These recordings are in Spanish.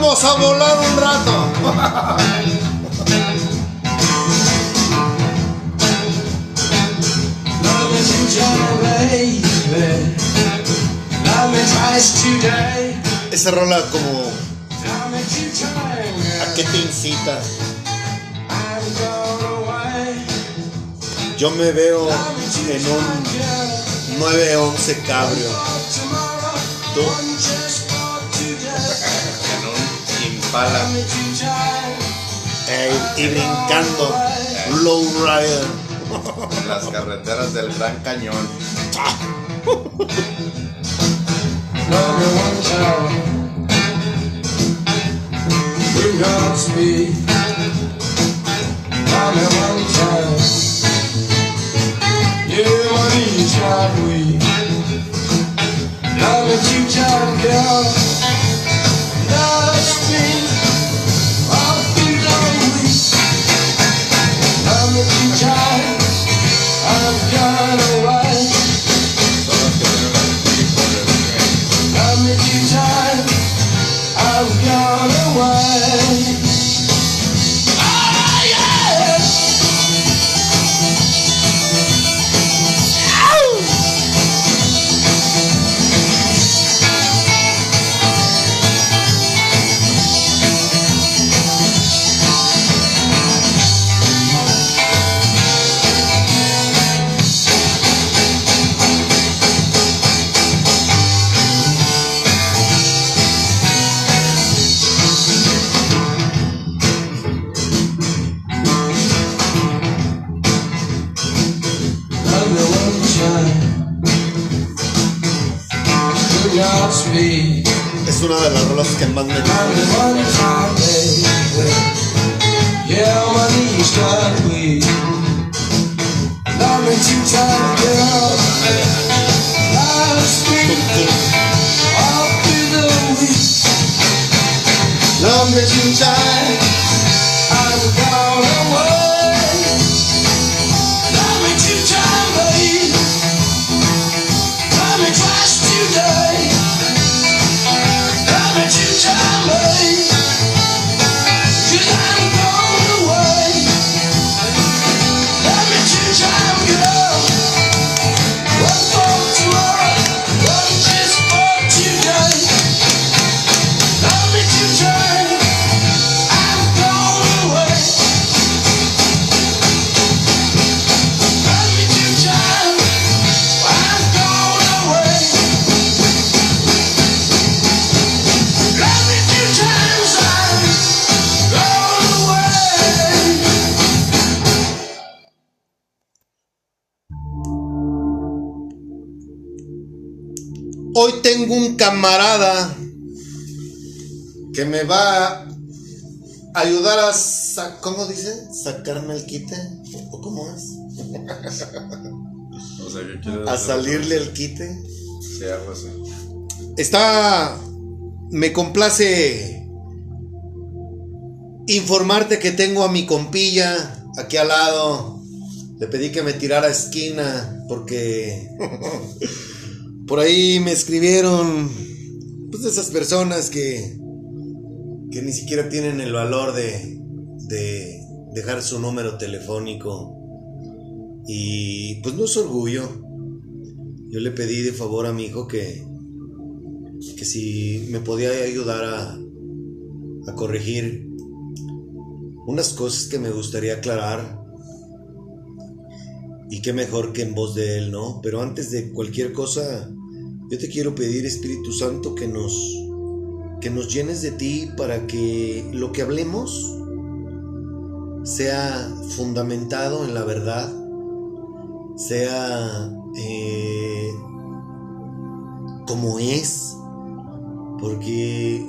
Vamos a volar un rato. Esa rola como ¿A qué te incita? Yo me veo en un 911 cabrio. ¿Tú? Ey, y brincando. Low rider. En las carreteras del Gran Cañón. Godspeed. Love me one time. Love me two Hoy tengo un camarada que me va a ayudar a sa- ¿cómo dice? sacarme el quite o cómo es? O sea, ¿qué quieres A salirle el quite. Sí, algo así. Está me complace informarte que tengo a mi compilla aquí al lado. Le pedí que me tirara esquina porque por ahí me escribieron pues de esas personas que que ni siquiera tienen el valor de de dejar su número telefónico y pues no es orgullo. Yo le pedí de favor a mi hijo que que si me podía ayudar a, a corregir unas cosas que me gustaría aclarar. Y qué mejor que en voz de él, ¿no? Pero antes de cualquier cosa, yo te quiero pedir, Espíritu Santo, que nos que nos llenes de ti para que lo que hablemos sea fundamentado en la verdad, sea eh, como es, porque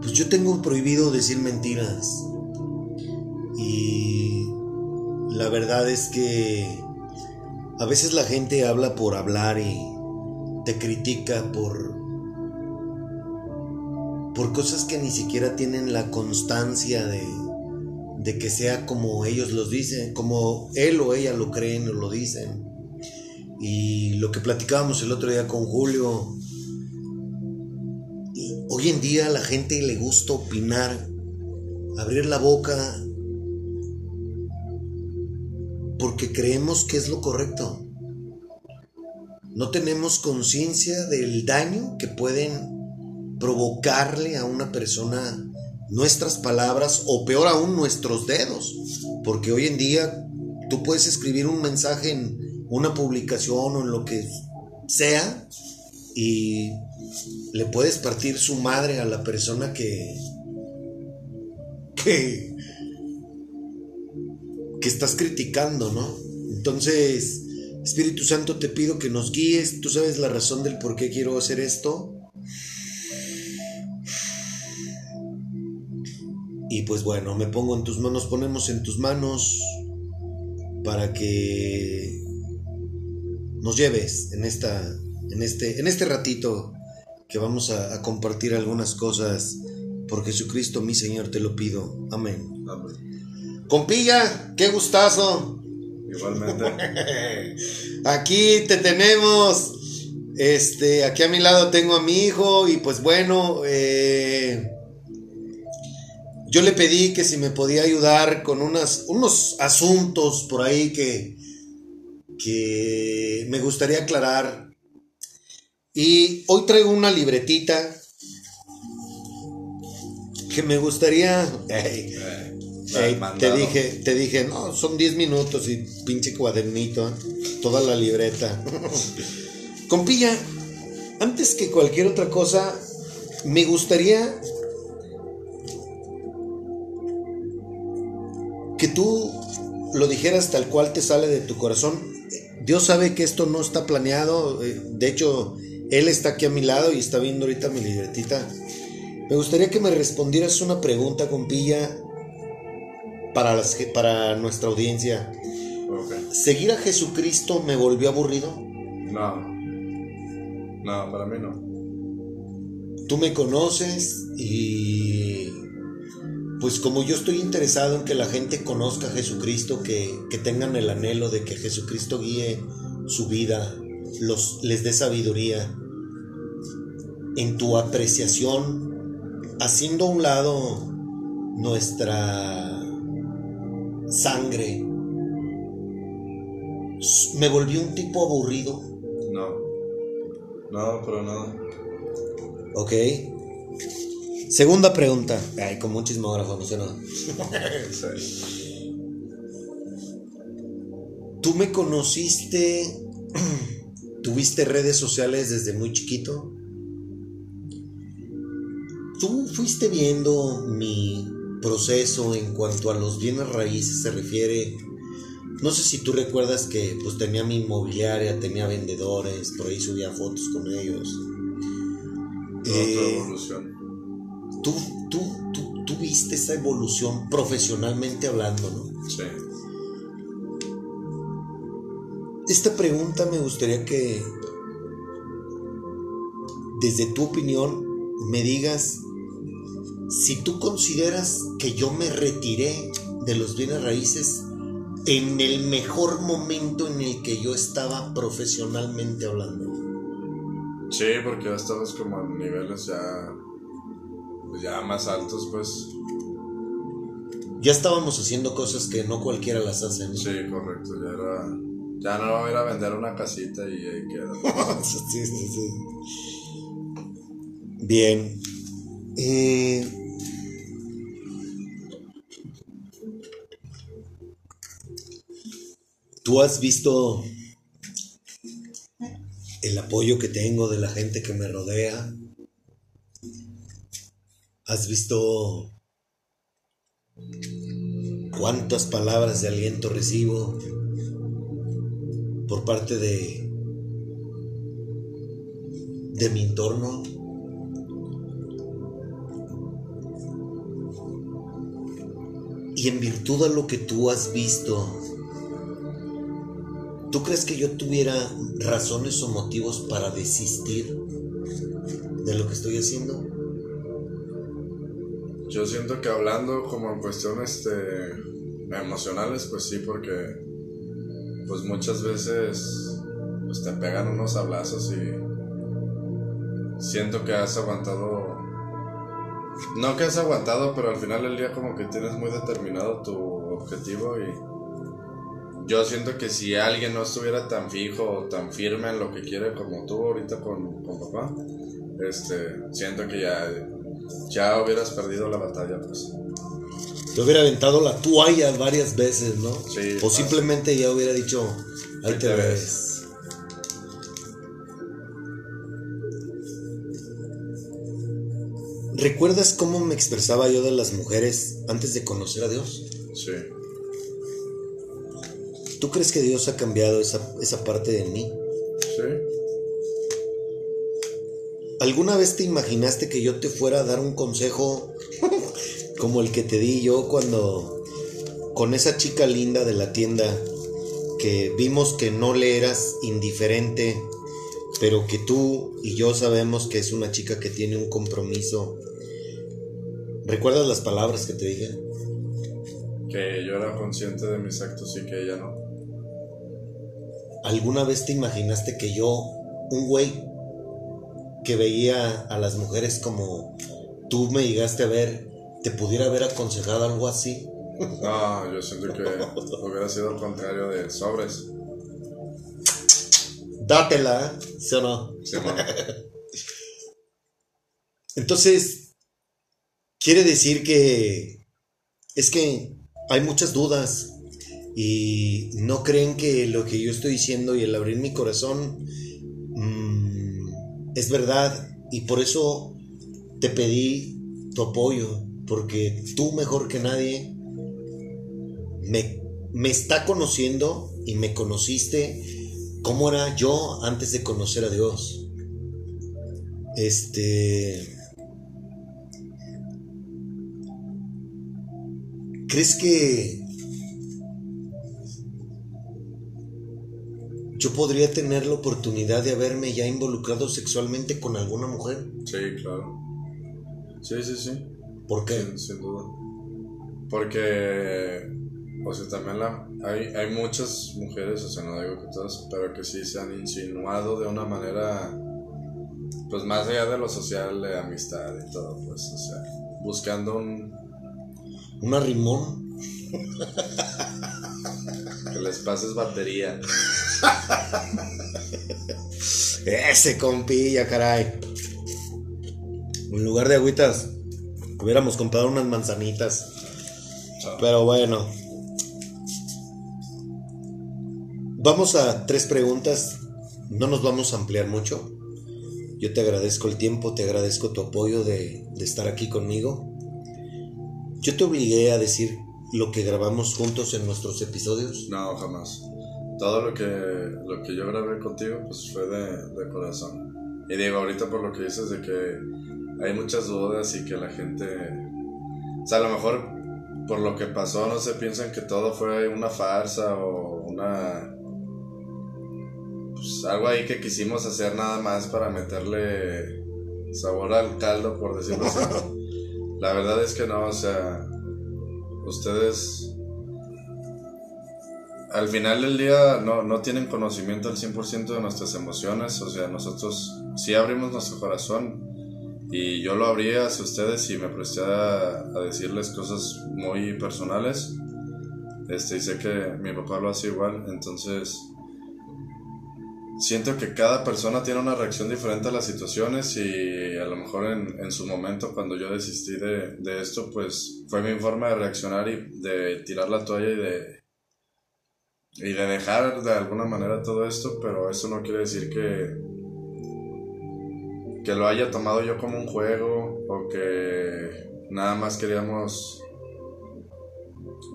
pues yo tengo prohibido decir mentiras. Y la verdad es que a veces la gente habla por hablar y te critica por por cosas que ni siquiera tienen la constancia de de que sea como ellos los dicen, como él o ella lo creen o lo dicen. Y lo que platicábamos el otro día con Julio, Hoy en día a la gente le gusta opinar, abrir la boca, porque creemos que es lo correcto. No tenemos conciencia del daño que pueden provocarle a una persona nuestras palabras o peor aún nuestros dedos. Porque hoy en día tú puedes escribir un mensaje en una publicación o en lo que sea y le puedes partir su madre a la persona que que que estás criticando, ¿no? Entonces, Espíritu Santo, te pido que nos guíes. Tú sabes la razón del por qué quiero hacer esto. Y pues bueno, me pongo en tus manos, ponemos en tus manos para que nos lleves en esta en este en este ratito que vamos a, a compartir algunas cosas por Jesucristo mi Señor te lo pido. Amén. Amén. Compilla, qué gustazo. Igualmente. Aquí te tenemos. Este, aquí a mi lado tengo a mi hijo y pues bueno, eh, yo le pedí que si me podía ayudar con unas, unos asuntos por ahí que, que me gustaría aclarar. Y hoy traigo una libretita que me gustaría... ey, te dije, te dije, no, son 10 minutos y pinche cuadernito, toda la libreta. Compilla, antes que cualquier otra cosa, me gustaría que tú lo dijeras tal cual te sale de tu corazón. Dios sabe que esto no está planeado, eh, de hecho, Él está aquí a mi lado y está viendo ahorita mi libretita. Me gustaría que me respondieras una pregunta, compilla, para, las, para nuestra audiencia. ¿Seguir a Jesucristo me volvió aburrido? No. No, para mí no. Tú me conoces y pues como yo estoy interesado en que la gente conozca a Jesucristo, que, que tengan el anhelo de que Jesucristo guíe su vida, los, les dé sabiduría, en tu apreciación, haciendo a un lado nuestra sangre, me volví un tipo aburrido, No. No, pero nada. ¿ok? Segunda pregunta. Ay, como un chismógrafo, no sé nada. Sí. ¿Tú me conociste? ¿Tuviste redes sociales desde muy chiquito? ¿Tú fuiste viendo mi proceso en cuanto a los bienes raíces se refiere? No sé si tú recuerdas que pues tenía mi inmobiliaria, tenía vendedores, por ahí subía fotos con ellos. Eh, evolución. tú, tú, tú, tú viste esa evolución profesionalmente hablando, ¿no? Sí. Esta pregunta me gustaría que, desde tu opinión, me digas si tú consideras que yo me retiré de los bienes raíces en el mejor momento en el que yo estaba profesionalmente hablando. Sí, porque ya estabas como en niveles ya. ya más altos, pues. Ya estábamos haciendo cosas que no cualquiera las hace. ¿no? Sí, correcto. Ya era. Ya no va a ir a vender una casita y ahí queda. sí, sí, sí. Bien. Eh, Tú has visto el apoyo que tengo de la gente que me rodea. Has visto cuántas palabras de aliento recibo por parte de de mi entorno. Y en virtud a lo que tú has visto, ¿tú crees que yo tuviera razones o motivos para desistir de lo que estoy haciendo? Yo siento que hablando como en cuestiones este, emocionales, pues sí, porque pues muchas veces pues te pegan unos abrazos y siento que has aguantado No que has aguantado, pero al final del día como que tienes muy determinado tu objetivo y yo siento que si alguien no estuviera tan fijo o tan firme en lo que quiere como tú ahorita con, con papá, este, siento que ya, ya hubieras perdido la batalla, pues. Te hubiera aventado la toalla varias veces, ¿no? Sí, O fácil. simplemente ya hubiera dicho, ahí Ahí te te ves. ¿Recuerdas cómo me expresaba yo de las mujeres antes de conocer a Dios? Sí. ¿Tú crees que Dios ha cambiado esa, esa parte de mí? Sí. ¿Alguna vez te imaginaste que yo te fuera a dar un consejo como el que te di yo cuando con esa chica linda de la tienda que vimos que no le eras indiferente, pero que tú y yo sabemos que es una chica que tiene un compromiso? ¿Recuerdas las palabras que te dije? Que yo era consciente de mis actos y que ella no. ¿Alguna vez te imaginaste que yo, un güey que veía a las mujeres como tú me llegaste a ver, te pudiera haber aconsejado algo así? No, yo siento que hubiera sido al contrario de sobres. Dátela, ¿eh? ¿sí o no? Sí. Entonces, quiere decir que es que hay muchas dudas y no creen que lo que yo estoy diciendo y el abrir mi corazón mm, es verdad y por eso te pedí tu apoyo porque tú mejor que nadie me, me está conociendo y me conociste cómo era yo antes de conocer a Dios. Este. ¿Crees que yo podría tener la oportunidad de haberme ya involucrado sexualmente con alguna mujer? Sí, claro. Sí, sí, sí. ¿Por qué? Sin, sin duda. Porque, o sea, también la, hay, hay muchas mujeres, o sea, no digo que todas, pero que sí se han insinuado de una manera, pues más allá de lo social, de amistad y todo, pues, o sea, buscando un, ¿Una rimón? que les pases batería. Ese compilla, caray. En lugar de agüitas, hubiéramos comprado unas manzanitas. Pero bueno. Vamos a tres preguntas. No nos vamos a ampliar mucho. Yo te agradezco el tiempo, te agradezco tu apoyo de, de estar aquí conmigo. Yo te obligué a decir lo que grabamos juntos en nuestros episodios. No, jamás. Todo lo que, lo que yo grabé contigo, pues fue de, de corazón. Y digo, ahorita por lo que dices de que hay muchas dudas y que la gente... O sea, a lo mejor por lo que pasó no se piensan que todo fue una farsa o una... Pues algo ahí que quisimos hacer nada más para meterle sabor al caldo, por decirlo así. La verdad es que no, o sea, ustedes al final del día no, no tienen conocimiento al 100% de nuestras emociones, o sea, nosotros sí abrimos nuestro corazón y yo lo abrí hacia ustedes y me presté a, a decirles cosas muy personales. Este, y sé que mi papá lo hace igual, entonces siento que cada persona tiene una reacción diferente a las situaciones y a lo mejor en, en su momento cuando yo desistí de, de esto, pues fue mi forma de reaccionar y de tirar la toalla y de, y de dejar de alguna manera todo esto, pero eso no quiere decir que, que lo haya tomado yo como un juego o que nada más queríamos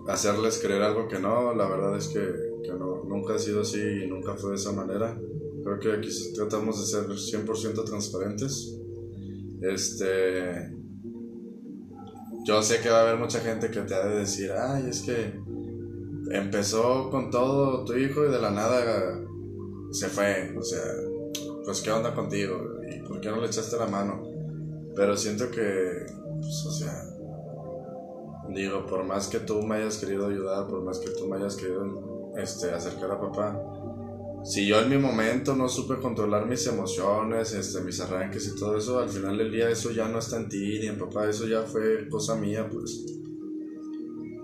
hacerles creer algo que no, la verdad es que, que no, nunca ha sido así y nunca fue de esa manera. Creo que aquí tratamos de ser 100% transparentes. Este. Yo sé que va a haber mucha gente que te ha de decir, ay, es que empezó con todo tu hijo y de la nada se fue. O sea, pues, ¿qué onda contigo? ¿Y por qué no le echaste la mano? Pero siento que, pues, o sea, digo, por más que tú me hayas querido ayudar, por más que tú me hayas querido este, acercar a papá, si yo en mi momento no supe controlar mis emociones, este, mis arranques y todo eso, al final del día eso ya no está en ti ni en papá, eso ya fue cosa mía, pues.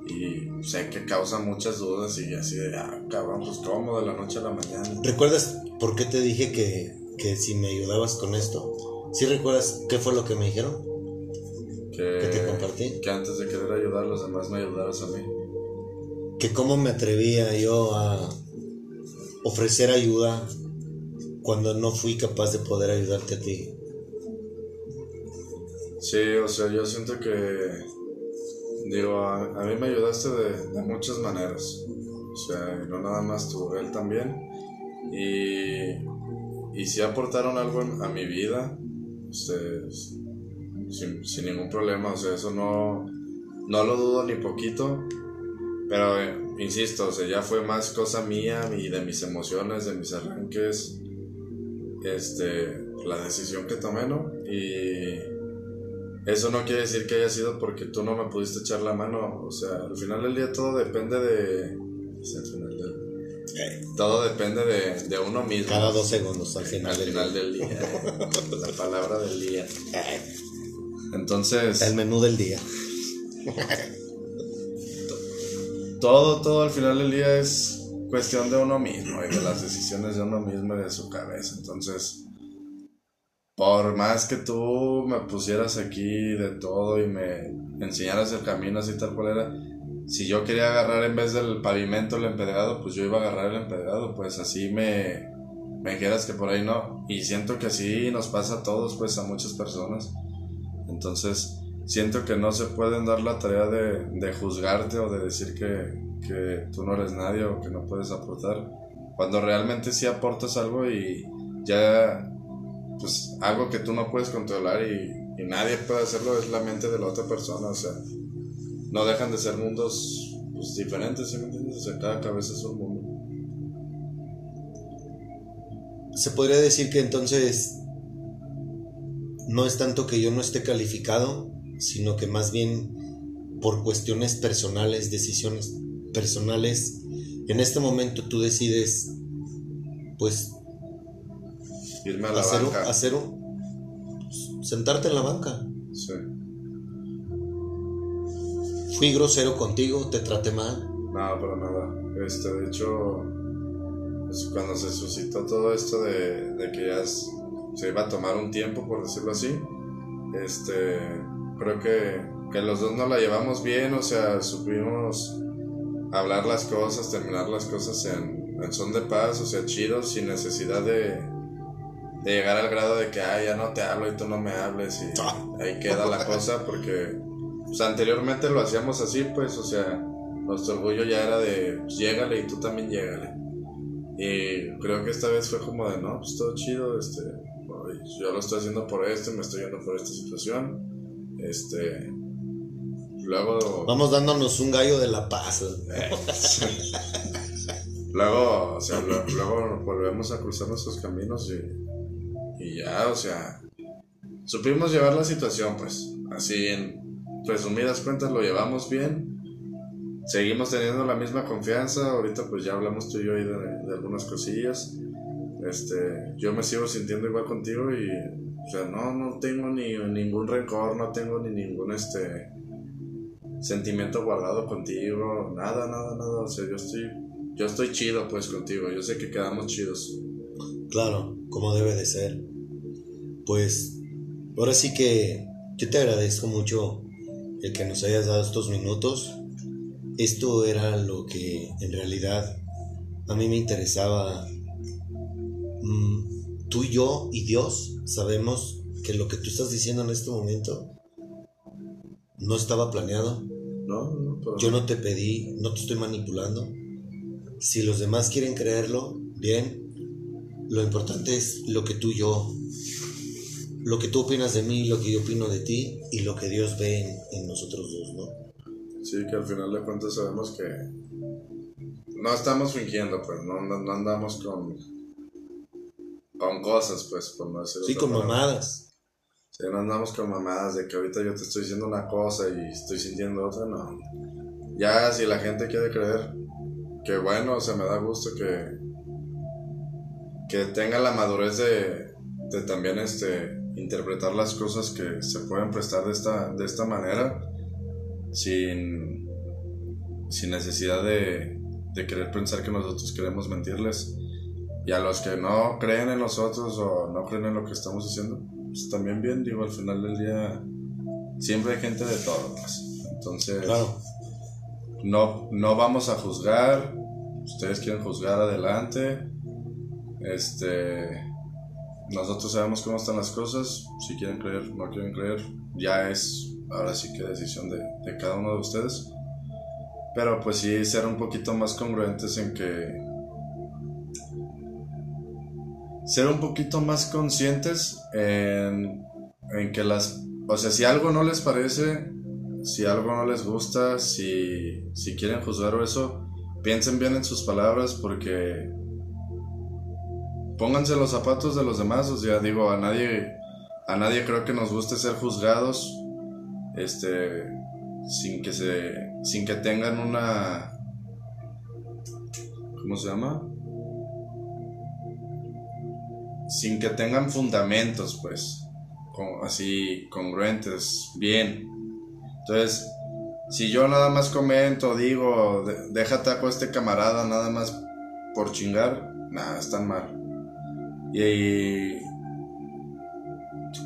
Y sé que causa muchas dudas y así de, ah, cabrón, pues cómo de la noche a la mañana. ¿Recuerdas por qué te dije que, que si me ayudabas con esto? ¿Sí recuerdas qué fue lo que me dijeron? Que, ¿Que te compartí? Que antes de querer ayudar a los demás me ayudaras a mí. Que cómo me atrevía yo a ofrecer ayuda cuando no fui capaz de poder ayudarte a ti. Sí, o sea, yo siento que, digo, a, a mí me ayudaste de, de muchas maneras. O sea, no nada más tú, él también. Y, y sí aportaron algo a mi vida, ustedes, sin, sin ningún problema, o sea, eso no, no lo dudo ni poquito. Pero, eh, insisto, o sea, ya fue más cosa mía y de mis emociones, de mis arranques, este, la decisión que tomé, ¿no? Y eso no quiere decir que haya sido porque tú no me pudiste echar la mano. O sea, al final del día todo depende de. o sea, al final del- todo depende de, de uno mismo. Cada dos segundos al final Al del final día. del día. la palabra del día. Entonces, El menú del día. todo, todo al final del día es cuestión de uno mismo y de las decisiones de uno mismo y de su cabeza. Entonces, por más que tú me pusieras aquí de todo y me enseñaras el camino así tal cual era, si yo quería agarrar en vez del pavimento el empedrado, pues yo iba a agarrar el empedrado, pues así me, me dijeras que por ahí no. Y siento que así nos pasa a todos, pues a muchas personas. Entonces, siento que no se pueden dar la tarea de, de juzgarte o de decir que, que tú no eres nadie o que no puedes aportar. Cuando realmente sí aportas algo y ya, pues algo que tú no puedes controlar y, nadie puede hacerlo es la mente de la otra persona. O sea, no dejan de ser mundos pues, diferentes, ¿sí me entiendes? Cada cabeza es un mundo. Se podría decir que entonces no es tanto que yo no esté calificado, sino que más bien por cuestiones personales, decisiones personales, en este momento tú decides, pues, Irme a la hacer, banca. hacer un- sentarte en la banca. Sí. Fui grosero contigo, te traté mal. No, para nada. Este, de hecho, pues, cuando se suscitó todo esto de, de que ya se iba a tomar un tiempo, por decirlo así, este, creo que, que los dos nos la llevamos bien, o sea, supimos hablar las cosas, terminar las cosas en, en son de paz, o sea, chido, sin necesidad de, de llegar al grado de que, ah, ya no te hablo y tú no me hables y ahí queda la cosa, porque pues, anteriormente lo hacíamos así, pues, o sea, nuestro orgullo ya era de, pues, llégale y tú también llégale. Y creo que esta vez fue como de, no, pues todo chido, este, yo lo estoy haciendo por esto, me estoy yendo por esta situación, este, luego... Vamos dándonos un gallo de la paz. Luego, o sea, lo- luego volvemos a cruzar nuestros caminos y, y ya, o sea, supimos llevar la situación, pues, así en resumidas cuentas lo llevamos bien, seguimos teniendo la misma confianza, ahorita pues ya hablamos tú y yo de, de algunas cosillas, este, yo me sigo sintiendo igual contigo y, o sea, no, no tengo ni ningún rencor, no tengo ni ningún, este, sentimiento guardado contigo, nada, nada, nada, o sea, yo estoy yo estoy chido pues contigo, yo sé que quedamos chidos. Claro, como debe de ser. Pues ahora sí que yo te agradezco mucho el que nos hayas dado estos minutos. Esto era lo que en realidad a mí me interesaba. Mm, tú y yo y Dios sabemos que lo que tú estás diciendo en este momento no estaba planeado. No, no, pero Yo no te pedí, no te estoy manipulando. Si los demás quieren creerlo, bien. Lo importante es lo que tú y yo, lo que tú opinas de mí, lo que yo opino de ti y lo que Dios ve en, en nosotros dos, ¿no? sí que al final de cuentas sabemos que no estamos fingiendo, pues, no, no, no andamos con con cosas, pues, por no decir Sí, con palabra. mamadas. Sí, no andamos con mamadas de que ahorita yo te estoy diciendo una cosa y estoy sintiendo otra, no. Ya si la gente quiere creer, que bueno, o sea, me da gusto que, que tenga la madurez de, de también este, interpretar las cosas que se pueden prestar de esta, de esta manera sin, sin necesidad de, de querer pensar que nosotros queremos mentirles. Y a los que no creen en nosotros o no creen en lo que estamos haciendo, pues también bien, digo, al final del día siempre hay gente de todo. pues. Entonces, Claro. no, no vamos a juzgar. Ustedes quieren juzgar adelante. Este. Nosotros sabemos cómo están las cosas. Si quieren creer, no quieren creer. Ya es ahora sí que decisión de, de cada uno de ustedes. Pero pues sí, ser un poquito más congruentes en que. Ser un poquito más conscientes en, en que las. O sea, si algo no les parece, si algo no les gusta, si, si quieren juzgar o eso, piensen bien en sus palabras porque pónganse los zapatos de los demás, o sea, digo, a nadie a nadie creo que nos guste ser juzgados este sin que se sin que tengan una ¿cómo se llama? Sin que tengan fundamentos, pues, así congruentes, bien. Entonces, si yo nada más comento, digo, "De- déjate a este camarada nada más por chingar, nada, están mal. Y,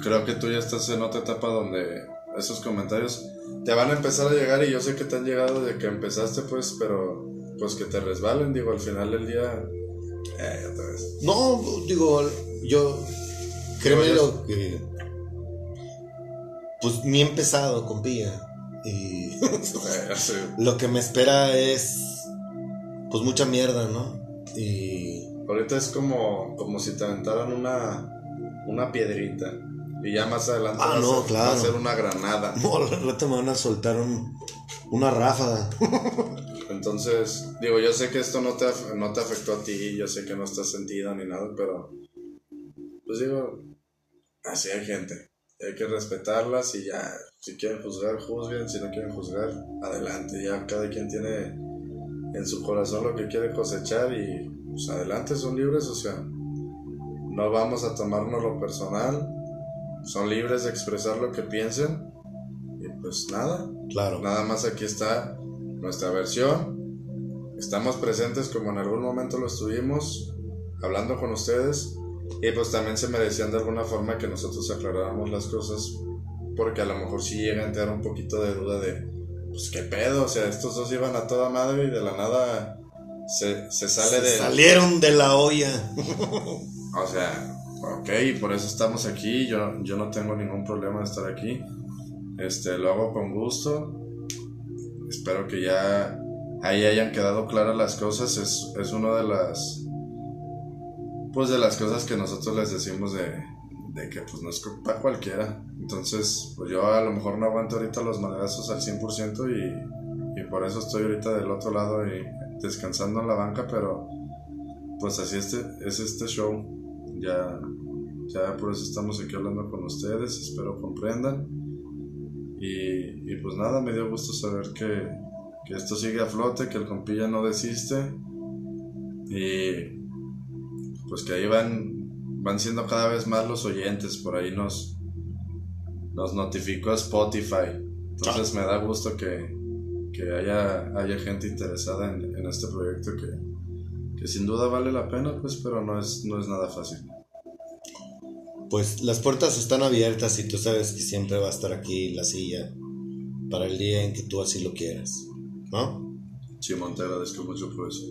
creo que tú ya estás en otra etapa donde esos comentarios te van a empezar a llegar y yo sé que te han llegado de que empezaste, pues, pero pues que te resbalen, digo, al final del día, eh, otra vez. No, digo, yo. Créeme lo que. Pues ni he empezado con Pía. Y. Sí. lo que me espera es. Pues mucha mierda, ¿no? Y. Ahorita es como, como si te aventaran una, una piedrita. Y ya más adelante Ah, va, a no, ser, claro. va a ser una granada. No, rato me van a soltar un, una ráfaga. Entonces, digo, yo sé que esto no te, no te afectó a ti, yo sé que no estás sentida ni nada, pero pues digo, así hay gente. Hay que respetarlas y ya, si quieren juzgar, juzguen, si no quieren juzgar, adelante. Ya cada quien tiene en su corazón lo que quiere cosechar y pues adelante, son libres, o sea, no vamos a tomarnos lo personal, son libres de expresar lo que piensen y pues nada, Claro. Nada más aquí está nuestra versión. Estamos presentes como en algún momento lo estuvimos, hablando con ustedes. Y pues también se merecían de alguna forma que nosotros aclaráramos las cosas. Porque a lo mejor sí llega a entrar un poquito de duda de, pues qué pedo, o sea, estos dos iban a toda madre y de la nada se, se sale de... Salieron de la olla. O sea, ok, por eso estamos aquí. Yo, yo no tengo ningún problema de estar aquí. Este, lo hago con gusto. Espero que ya ahí hayan quedado claras las cosas. Es, es una de las. Pues de las cosas que nosotros les decimos de, que pues no es para cualquiera. Entonces, pues yo a lo mejor no aguanto ahorita los madrazos al 100% y, y por eso estoy ahorita del otro lado y descansando en la banca, pero pues así este, es este show. Ya, ya por eso estamos aquí hablando con ustedes, espero comprendan. Y, pues nada, me dio gusto saber que, que esto sigue a flote, que el compilla no desiste. Y pues que ahí van, van siendo cada vez más los oyentes, por ahí nos, nos notificó Spotify. Entonces me da gusto que, que haya, haya gente interesada en, en este proyecto que, que sin duda vale la pena, pues, pero no es, no es nada fácil. Pues las puertas están abiertas y tú sabes que siempre va a estar aquí la silla para el día en que tú así lo quieras. ¿No? Simón, te agradezco mucho por eso.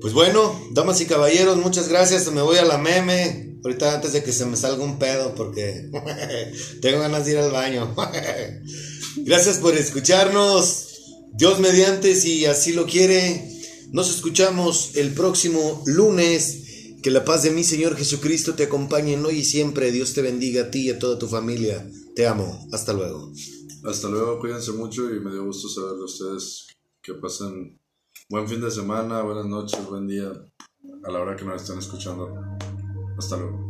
Pues bueno, damas y caballeros, muchas gracias. Me voy a la meme. Ahorita antes de que se me salga un pedo porque tengo ganas de ir al baño. gracias por escucharnos. Dios mediante, si así lo quiere. Nos escuchamos el próximo lunes. Que la paz de mi Señor Jesucristo te acompañe hoy y siempre. Dios te bendiga a ti y a toda tu familia. Te amo. Hasta luego. Hasta luego, cuídense mucho y me dio gusto saber de ustedes que pasen buen fin de semana, buenas noches, buen día a la hora que nos estén escuchando. Hasta luego.